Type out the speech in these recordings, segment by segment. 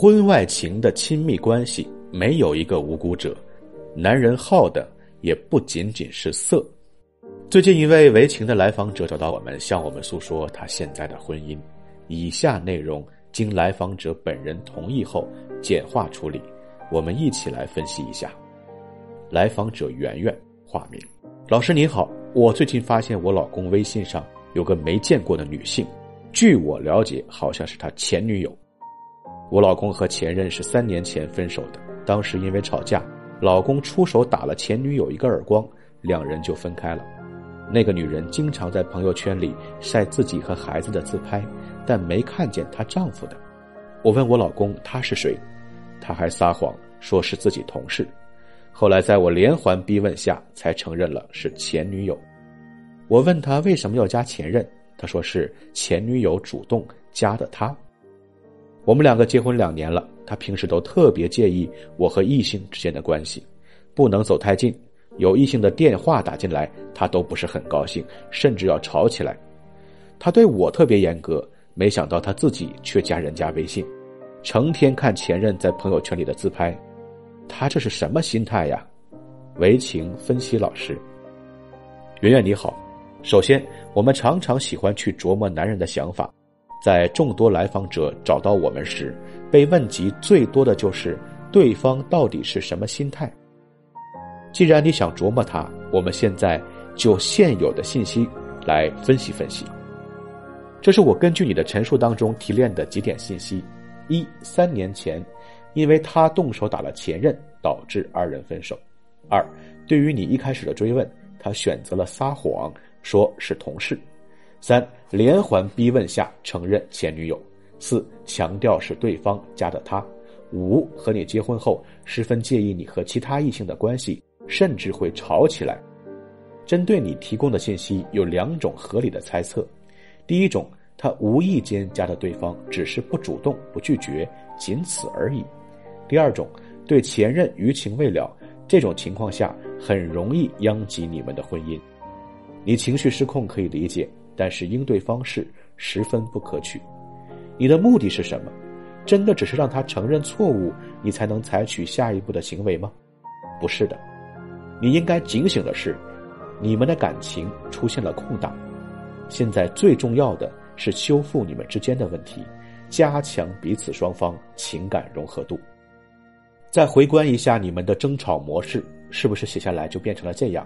婚外情的亲密关系没有一个无辜者，男人好的也不仅仅是色。最近一位为情的来访者找到我们，向我们诉说他现在的婚姻。以下内容经来访者本人同意后简化处理，我们一起来分析一下。来访者圆圆，化名。老师您好，我最近发现我老公微信上有个没见过的女性，据我了解，好像是他前女友。我老公和前任是三年前分手的，当时因为吵架，老公出手打了前女友一个耳光，两人就分开了。那个女人经常在朋友圈里晒自己和孩子的自拍，但没看见她丈夫的。我问我老公他是谁，他还撒谎说是自己同事。后来在我连环逼问下，才承认了是前女友。我问他为什么要加前任，他说是前女友主动加的他。我们两个结婚两年了，他平时都特别介意我和异性之间的关系，不能走太近。有异性的电话打进来，他都不是很高兴，甚至要吵起来。他对我特别严格，没想到他自己却加人家微信，成天看前任在朋友圈里的自拍，他这是什么心态呀？为情分析老师，圆圆你好。首先，我们常常喜欢去琢磨男人的想法。在众多来访者找到我们时，被问及最多的就是对方到底是什么心态。既然你想琢磨他，我们现在就现有的信息来分析分析。这是我根据你的陈述当中提炼的几点信息：一、三年前，因为他动手打了前任，导致二人分手；二、对于你一开始的追问，他选择了撒谎，说是同事。三连环逼问下承认前女友，四强调是对方加的他，五和你结婚后十分介意你和其他异性的关系，甚至会吵起来。针对你提供的信息有两种合理的猜测：第一种，他无意间加的对方，只是不主动不拒绝，仅此而已；第二种，对前任余情未了，这种情况下很容易殃及你们的婚姻。你情绪失控可以理解。但是应对方式十分不可取，你的目的是什么？真的只是让他承认错误，你才能采取下一步的行为吗？不是的，你应该警醒的是，你们的感情出现了空档，现在最重要的是修复你们之间的问题，加强彼此双方情感融合度。再回观一下你们的争吵模式，是不是写下来就变成了这样：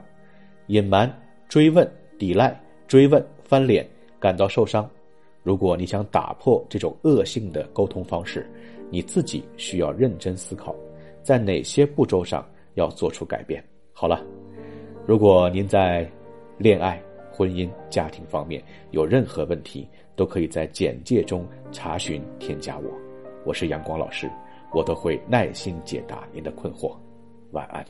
隐瞒、追问、抵赖、追问。翻脸，感到受伤。如果你想打破这种恶性的沟通方式，你自己需要认真思考，在哪些步骤上要做出改变。好了，如果您在恋爱、婚姻、家庭方面有任何问题，都可以在简介中查询添加我。我是阳光老师，我都会耐心解答您的困惑。晚安。